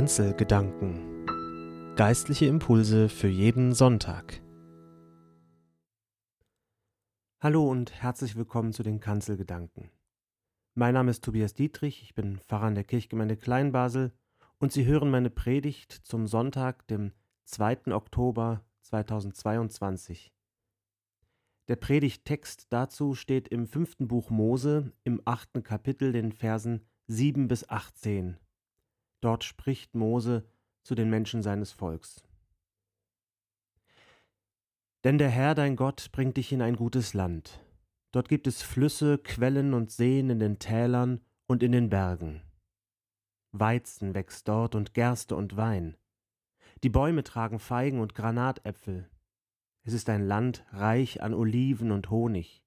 Kanzelgedanken Geistliche Impulse für jeden Sonntag. Hallo und herzlich willkommen zu den Kanzelgedanken. Mein Name ist Tobias Dietrich, ich bin Pfarrer in der Kirchgemeinde Kleinbasel und Sie hören meine Predigt zum Sonntag, dem 2. Oktober 2022. Der Predigttext dazu steht im fünften Buch Mose im achten Kapitel den Versen 7 bis 18. Dort spricht Mose zu den Menschen seines Volks. Denn der Herr dein Gott bringt dich in ein gutes Land. Dort gibt es Flüsse, Quellen und Seen in den Tälern und in den Bergen. Weizen wächst dort und Gerste und Wein. Die Bäume tragen Feigen und Granatäpfel. Es ist ein Land reich an Oliven und Honig.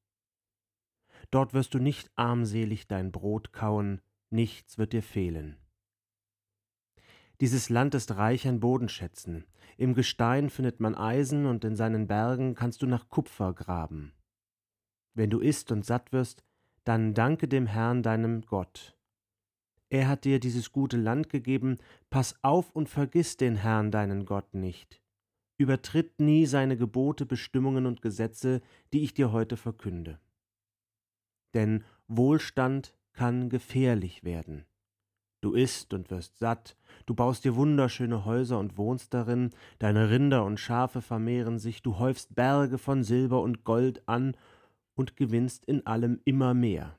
Dort wirst du nicht armselig dein Brot kauen, nichts wird dir fehlen. Dieses Land ist reich an Bodenschätzen. Im Gestein findet man Eisen und in seinen Bergen kannst du nach Kupfer graben. Wenn du isst und satt wirst, dann danke dem Herrn deinem Gott. Er hat dir dieses gute Land gegeben, pass auf und vergiss den Herrn deinen Gott nicht. Übertritt nie seine Gebote, Bestimmungen und Gesetze, die ich dir heute verkünde. Denn Wohlstand kann gefährlich werden. Du isst und wirst satt, du baust dir wunderschöne Häuser und wohnst darin, deine Rinder und Schafe vermehren sich, du häufst Berge von Silber und Gold an und gewinnst in allem immer mehr.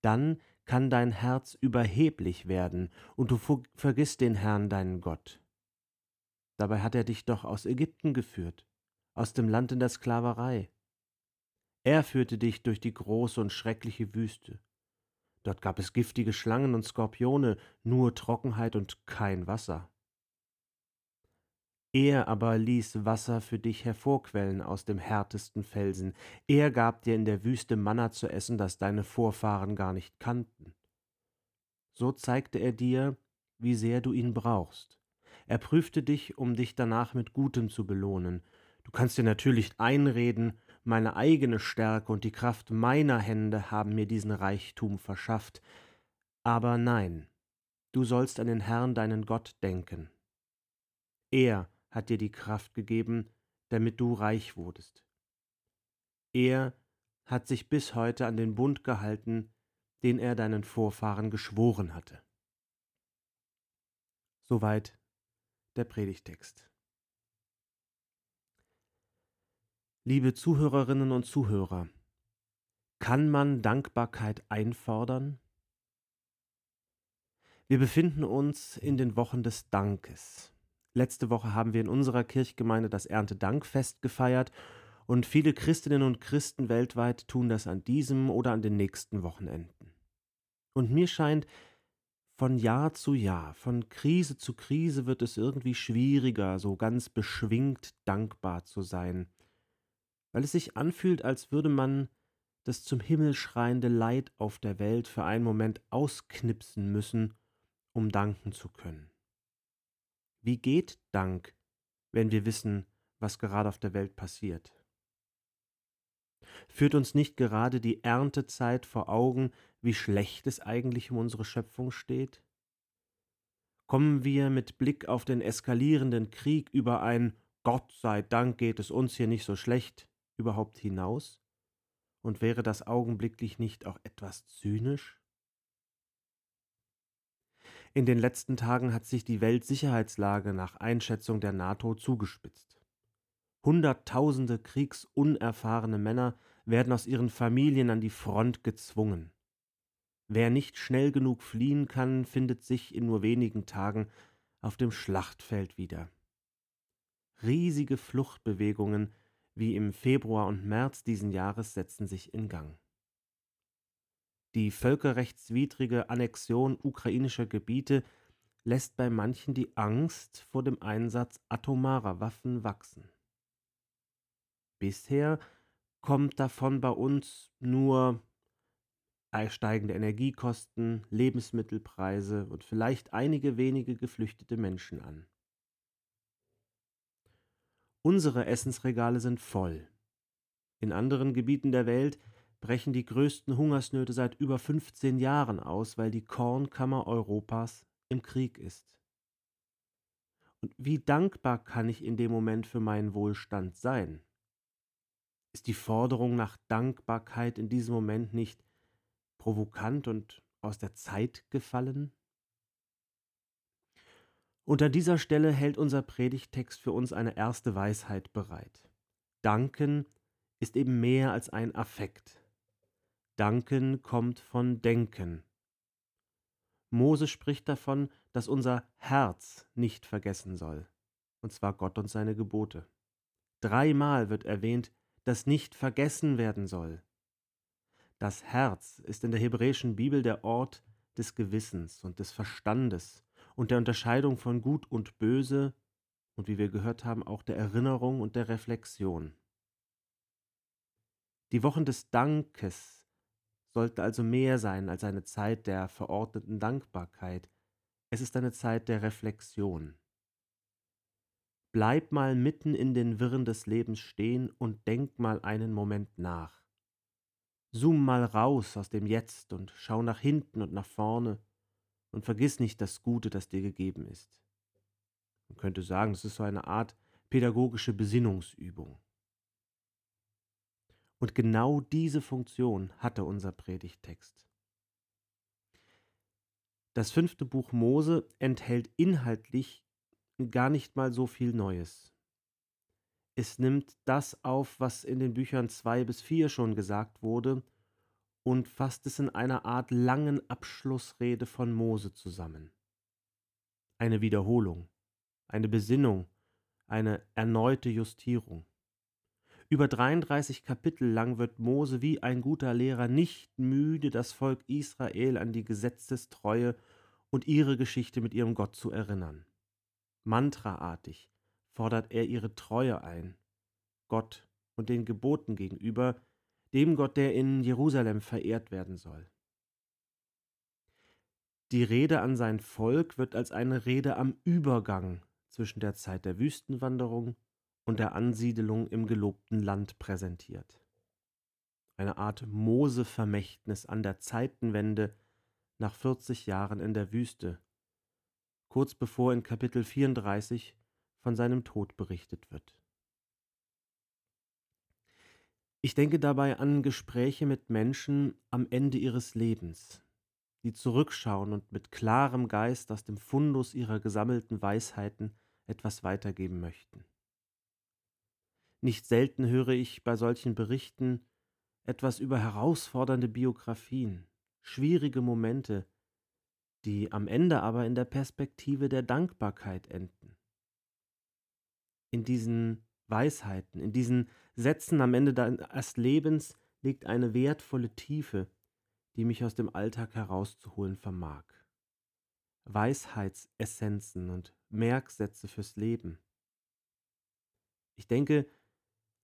Dann kann dein Herz überheblich werden und du vergisst den Herrn deinen Gott. Dabei hat er dich doch aus Ägypten geführt, aus dem Land in der Sklaverei. Er führte dich durch die große und schreckliche Wüste. Dort gab es giftige Schlangen und Skorpione, nur Trockenheit und kein Wasser. Er aber ließ Wasser für dich hervorquellen aus dem härtesten Felsen. Er gab dir in der Wüste Manna zu essen, das deine Vorfahren gar nicht kannten. So zeigte er dir, wie sehr du ihn brauchst. Er prüfte dich, um dich danach mit Gutem zu belohnen. Du kannst dir natürlich einreden, meine eigene Stärke und die Kraft meiner Hände haben mir diesen Reichtum verschafft. Aber nein, du sollst an den Herrn deinen Gott denken. Er hat dir die Kraft gegeben, damit du reich wurdest. Er hat sich bis heute an den Bund gehalten, den er deinen Vorfahren geschworen hatte. Soweit der Predigtext. Liebe Zuhörerinnen und Zuhörer, kann man Dankbarkeit einfordern? Wir befinden uns in den Wochen des Dankes. Letzte Woche haben wir in unserer Kirchgemeinde das Erntedankfest gefeiert und viele Christinnen und Christen weltweit tun das an diesem oder an den nächsten Wochenenden. Und mir scheint, von Jahr zu Jahr, von Krise zu Krise wird es irgendwie schwieriger, so ganz beschwingt dankbar zu sein weil es sich anfühlt, als würde man das zum Himmel schreiende Leid auf der Welt für einen Moment ausknipsen müssen, um danken zu können. Wie geht Dank, wenn wir wissen, was gerade auf der Welt passiert? Führt uns nicht gerade die Erntezeit vor Augen, wie schlecht es eigentlich um unsere Schöpfung steht? Kommen wir mit Blick auf den eskalierenden Krieg über ein Gott sei Dank geht es uns hier nicht so schlecht überhaupt hinaus? Und wäre das augenblicklich nicht auch etwas zynisch? In den letzten Tagen hat sich die Weltsicherheitslage nach Einschätzung der NATO zugespitzt. Hunderttausende kriegsunerfahrene Männer werden aus ihren Familien an die Front gezwungen. Wer nicht schnell genug fliehen kann, findet sich in nur wenigen Tagen auf dem Schlachtfeld wieder. Riesige Fluchtbewegungen wie im Februar und März diesen Jahres setzen sich in Gang. Die völkerrechtswidrige Annexion ukrainischer Gebiete lässt bei manchen die Angst vor dem Einsatz atomarer Waffen wachsen. Bisher kommt davon bei uns nur steigende Energiekosten, Lebensmittelpreise und vielleicht einige wenige geflüchtete Menschen an. Unsere Essensregale sind voll. In anderen Gebieten der Welt brechen die größten Hungersnöte seit über 15 Jahren aus, weil die Kornkammer Europas im Krieg ist. Und wie dankbar kann ich in dem Moment für meinen Wohlstand sein? Ist die Forderung nach Dankbarkeit in diesem Moment nicht provokant und aus der Zeit gefallen? An dieser Stelle hält unser Predigtext für uns eine erste Weisheit bereit. Danken ist eben mehr als ein Affekt. Danken kommt von Denken. Mose spricht davon, dass unser Herz nicht vergessen soll, und zwar Gott und seine Gebote. Dreimal wird erwähnt, dass nicht vergessen werden soll. Das Herz ist in der hebräischen Bibel der Ort des Gewissens und des Verstandes und der Unterscheidung von Gut und Böse und wie wir gehört haben, auch der Erinnerung und der Reflexion. Die Wochen des Dankes sollten also mehr sein als eine Zeit der verordneten Dankbarkeit. Es ist eine Zeit der Reflexion. Bleib mal mitten in den Wirren des Lebens stehen und denk mal einen Moment nach. Zoom mal raus aus dem Jetzt und schau nach hinten und nach vorne und vergiss nicht das Gute, das dir gegeben ist. Man könnte sagen, es ist so eine Art pädagogische Besinnungsübung. Und genau diese Funktion hatte unser Predigtext. Das fünfte Buch Mose enthält inhaltlich gar nicht mal so viel Neues. Es nimmt das auf, was in den Büchern zwei bis vier schon gesagt wurde und fasst es in einer Art langen Abschlussrede von Mose zusammen. Eine Wiederholung, eine Besinnung, eine erneute Justierung. Über 33 Kapitel lang wird Mose wie ein guter Lehrer nicht müde, das Volk Israel an die Gesetzestreue und ihre Geschichte mit ihrem Gott zu erinnern. Mantraartig fordert er ihre Treue ein, Gott und den Geboten gegenüber, dem Gott, der in Jerusalem verehrt werden soll. Die Rede an sein Volk wird als eine Rede am Übergang zwischen der Zeit der Wüstenwanderung und der Ansiedelung im gelobten Land präsentiert. Eine Art Mose-Vermächtnis an der Zeitenwende nach 40 Jahren in der Wüste, kurz bevor in Kapitel 34 von seinem Tod berichtet wird. Ich denke dabei an Gespräche mit Menschen am Ende ihres Lebens, die zurückschauen und mit klarem Geist aus dem Fundus ihrer gesammelten Weisheiten etwas weitergeben möchten. Nicht selten höre ich bei solchen Berichten etwas über herausfordernde Biografien, schwierige Momente, die am Ende aber in der Perspektive der Dankbarkeit enden. In diesen Weisheiten, in diesen Sätzen am Ende des Lebens liegt eine wertvolle Tiefe, die mich aus dem Alltag herauszuholen vermag. Weisheitsessenzen und Merksätze fürs Leben. Ich denke,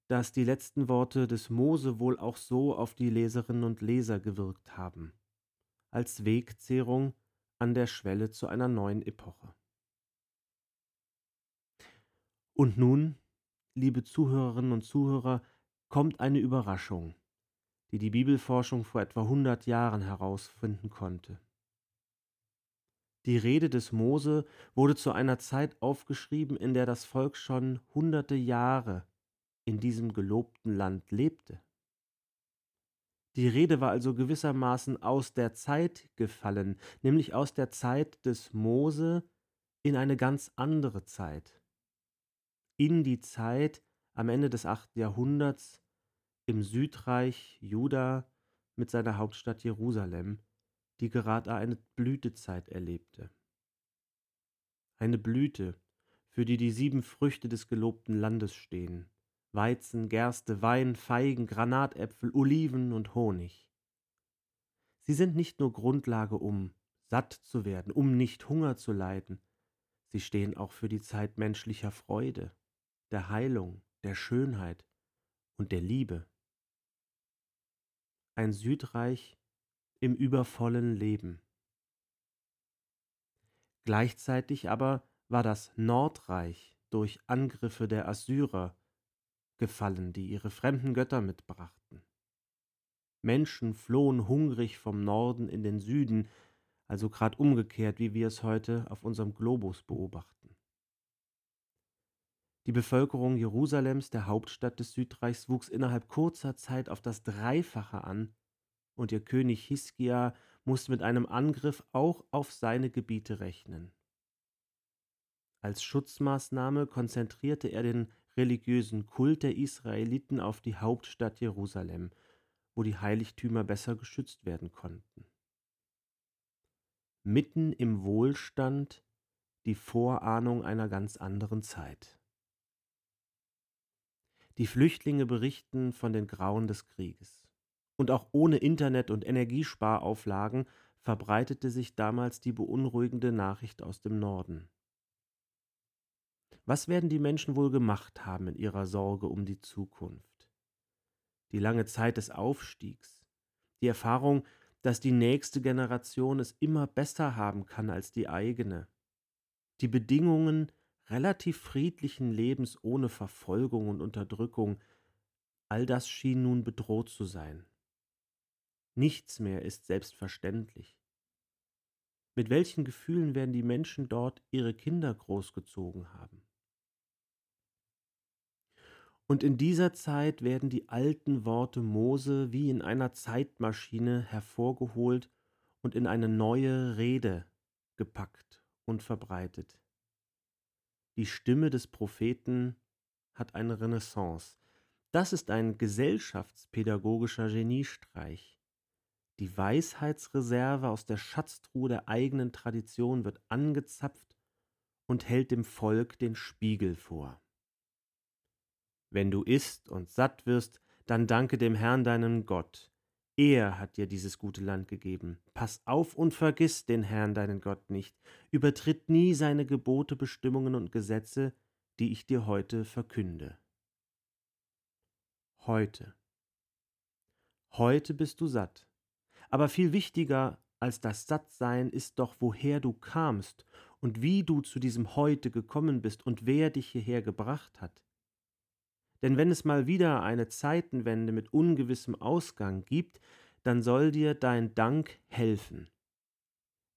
dass die letzten Worte des Mose wohl auch so auf die Leserinnen und Leser gewirkt haben, als Wegzehrung an der Schwelle zu einer neuen Epoche. Und nun liebe Zuhörerinnen und Zuhörer, kommt eine Überraschung, die die Bibelforschung vor etwa 100 Jahren herausfinden konnte. Die Rede des Mose wurde zu einer Zeit aufgeschrieben, in der das Volk schon hunderte Jahre in diesem gelobten Land lebte. Die Rede war also gewissermaßen aus der Zeit gefallen, nämlich aus der Zeit des Mose in eine ganz andere Zeit in die Zeit am Ende des 8. Jahrhunderts im Südreich Juda mit seiner Hauptstadt Jerusalem, die gerade eine Blütezeit erlebte. Eine Blüte, für die die sieben Früchte des gelobten Landes stehen, Weizen, Gerste, Wein, Feigen, Granatäpfel, Oliven und Honig. Sie sind nicht nur Grundlage, um satt zu werden, um nicht Hunger zu leiden, sie stehen auch für die Zeit menschlicher Freude, der Heilung, der Schönheit und der Liebe. Ein Südreich im übervollen Leben. Gleichzeitig aber war das Nordreich durch Angriffe der Assyrer gefallen, die ihre fremden Götter mitbrachten. Menschen flohen hungrig vom Norden in den Süden, also gerade umgekehrt, wie wir es heute auf unserem Globus beobachten. Die Bevölkerung Jerusalems, der Hauptstadt des Südreichs, wuchs innerhalb kurzer Zeit auf das Dreifache an, und ihr König Hiskia musste mit einem Angriff auch auf seine Gebiete rechnen. Als Schutzmaßnahme konzentrierte er den religiösen Kult der Israeliten auf die Hauptstadt Jerusalem, wo die Heiligtümer besser geschützt werden konnten. Mitten im Wohlstand die Vorahnung einer ganz anderen Zeit. Die Flüchtlinge berichten von den Grauen des Krieges. Und auch ohne Internet und Energiesparauflagen verbreitete sich damals die beunruhigende Nachricht aus dem Norden. Was werden die Menschen wohl gemacht haben in ihrer Sorge um die Zukunft? Die lange Zeit des Aufstiegs, die Erfahrung, dass die nächste Generation es immer besser haben kann als die eigene, die Bedingungen relativ friedlichen Lebens ohne Verfolgung und Unterdrückung, all das schien nun bedroht zu sein. Nichts mehr ist selbstverständlich. Mit welchen Gefühlen werden die Menschen dort ihre Kinder großgezogen haben? Und in dieser Zeit werden die alten Worte Mose wie in einer Zeitmaschine hervorgeholt und in eine neue Rede gepackt und verbreitet. Die Stimme des Propheten hat eine Renaissance. Das ist ein gesellschaftspädagogischer Geniestreich. Die Weisheitsreserve aus der Schatztruhe der eigenen Tradition wird angezapft und hält dem Volk den Spiegel vor. Wenn du isst und satt wirst, dann danke dem Herrn deinem Gott. Er hat dir dieses gute Land gegeben. Pass auf und vergiss den Herrn deinen Gott nicht. Übertritt nie seine Gebote, Bestimmungen und Gesetze, die ich dir heute verkünde. Heute. Heute bist du satt. Aber viel wichtiger als das Sattsein ist doch, woher du kamst und wie du zu diesem Heute gekommen bist und wer dich hierher gebracht hat. Denn wenn es mal wieder eine Zeitenwende mit ungewissem Ausgang gibt, dann soll dir dein Dank helfen.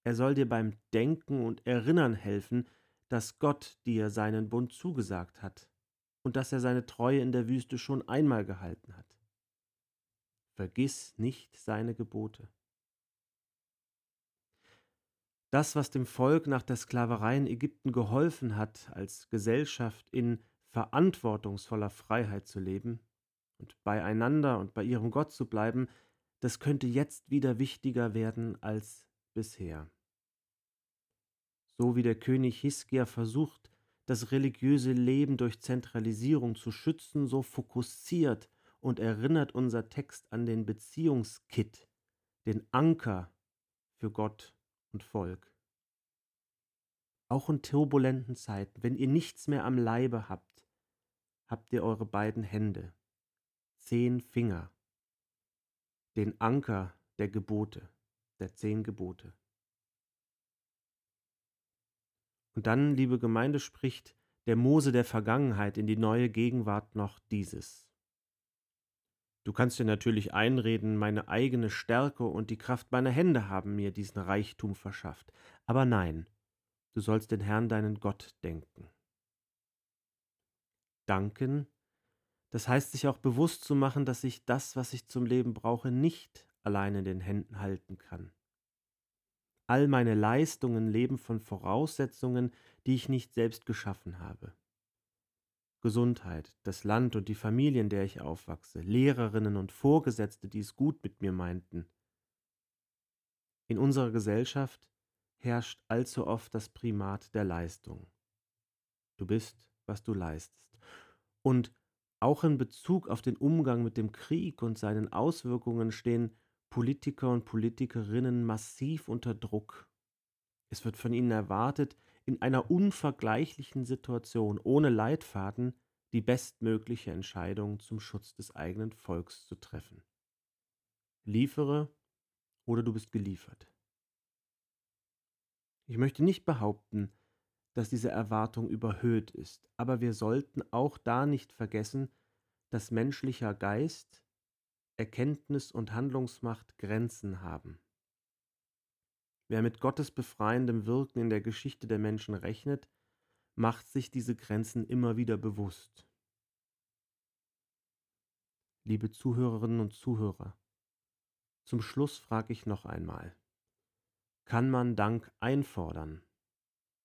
Er soll dir beim Denken und Erinnern helfen, dass Gott dir seinen Bund zugesagt hat und dass er seine Treue in der Wüste schon einmal gehalten hat. Vergiss nicht seine Gebote. Das, was dem Volk nach der Sklaverei in Ägypten geholfen hat, als Gesellschaft in verantwortungsvoller Freiheit zu leben und beieinander und bei ihrem Gott zu bleiben, das könnte jetzt wieder wichtiger werden als bisher. So wie der König Hiskia versucht, das religiöse Leben durch Zentralisierung zu schützen, so fokussiert und erinnert unser Text an den Beziehungskit, den Anker für Gott und Volk. Auch in turbulenten Zeiten, wenn ihr nichts mehr am Leibe habt, habt ihr eure beiden Hände, zehn Finger, den Anker der Gebote, der zehn Gebote. Und dann, liebe Gemeinde, spricht der Mose der Vergangenheit in die neue Gegenwart noch dieses. Du kannst dir natürlich einreden, meine eigene Stärke und die Kraft meiner Hände haben mir diesen Reichtum verschafft. Aber nein, du sollst den Herrn deinen Gott denken danken. Das heißt, sich auch bewusst zu machen, dass ich das, was ich zum Leben brauche, nicht allein in den Händen halten kann. All meine Leistungen leben von Voraussetzungen, die ich nicht selbst geschaffen habe. Gesundheit, das Land und die Familie, in der ich aufwachse, Lehrerinnen und Vorgesetzte, die es gut mit mir meinten. In unserer Gesellschaft herrscht allzu oft das Primat der Leistung. Du bist, was du leistest. Und auch in Bezug auf den Umgang mit dem Krieg und seinen Auswirkungen stehen Politiker und Politikerinnen massiv unter Druck. Es wird von ihnen erwartet, in einer unvergleichlichen Situation ohne Leitfaden die bestmögliche Entscheidung zum Schutz des eigenen Volks zu treffen. Liefere oder du bist geliefert. Ich möchte nicht behaupten, dass diese Erwartung überhöht ist. Aber wir sollten auch da nicht vergessen, dass menschlicher Geist, Erkenntnis und Handlungsmacht Grenzen haben. Wer mit Gottes befreiendem Wirken in der Geschichte der Menschen rechnet, macht sich diese Grenzen immer wieder bewusst. Liebe Zuhörerinnen und Zuhörer, zum Schluss frage ich noch einmal, kann man Dank einfordern?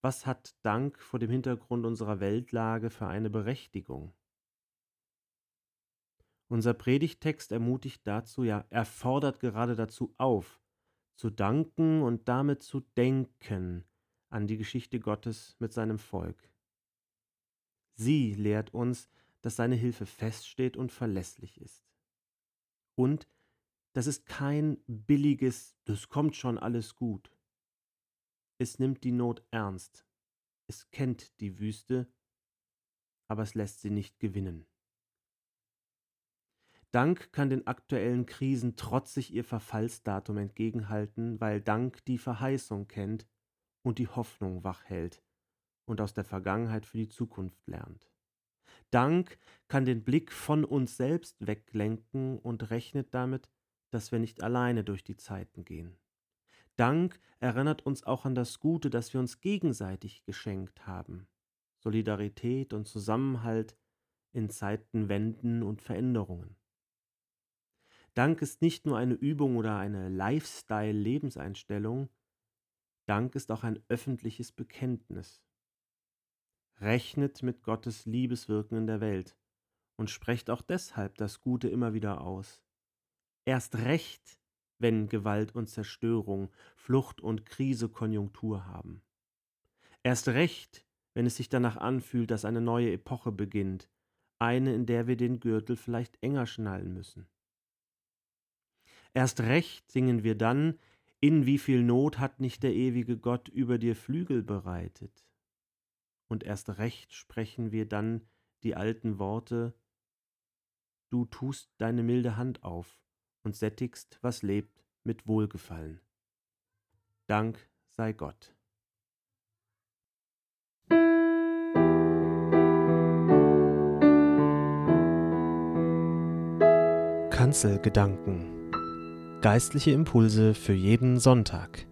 Was hat Dank vor dem Hintergrund unserer Weltlage für eine Berechtigung? Unser Predigtext ermutigt dazu, ja, er fordert gerade dazu auf, zu danken und damit zu denken an die Geschichte Gottes mit seinem Volk. Sie lehrt uns, dass seine Hilfe feststeht und verlässlich ist. Und das ist kein billiges, das kommt schon alles gut. Es nimmt die Not ernst. Es kennt die Wüste, aber es lässt sie nicht gewinnen. Dank kann den aktuellen Krisen trotzig ihr Verfallsdatum entgegenhalten, weil Dank die Verheißung kennt und die Hoffnung wach hält und aus der Vergangenheit für die Zukunft lernt. Dank kann den Blick von uns selbst weglenken und rechnet damit, dass wir nicht alleine durch die Zeiten gehen. Dank erinnert uns auch an das Gute, das wir uns gegenseitig geschenkt haben. Solidarität und Zusammenhalt in Zeiten Wenden und Veränderungen. Dank ist nicht nur eine Übung oder eine Lifestyle-Lebenseinstellung, Dank ist auch ein öffentliches Bekenntnis. Rechnet mit Gottes Liebeswirken in der Welt und sprecht auch deshalb das Gute immer wieder aus. Erst recht, wenn Gewalt und Zerstörung, Flucht und Krise Konjunktur haben. Erst recht, wenn es sich danach anfühlt, dass eine neue Epoche beginnt, eine, in der wir den Gürtel vielleicht enger schnallen müssen. Erst recht singen wir dann, in wie viel Not hat nicht der ewige Gott über dir Flügel bereitet. Und erst recht sprechen wir dann die alten Worte, du tust deine milde Hand auf und sättigst, was lebt, mit Wohlgefallen. Dank sei Gott. Kanzelgedanken Geistliche Impulse für jeden Sonntag.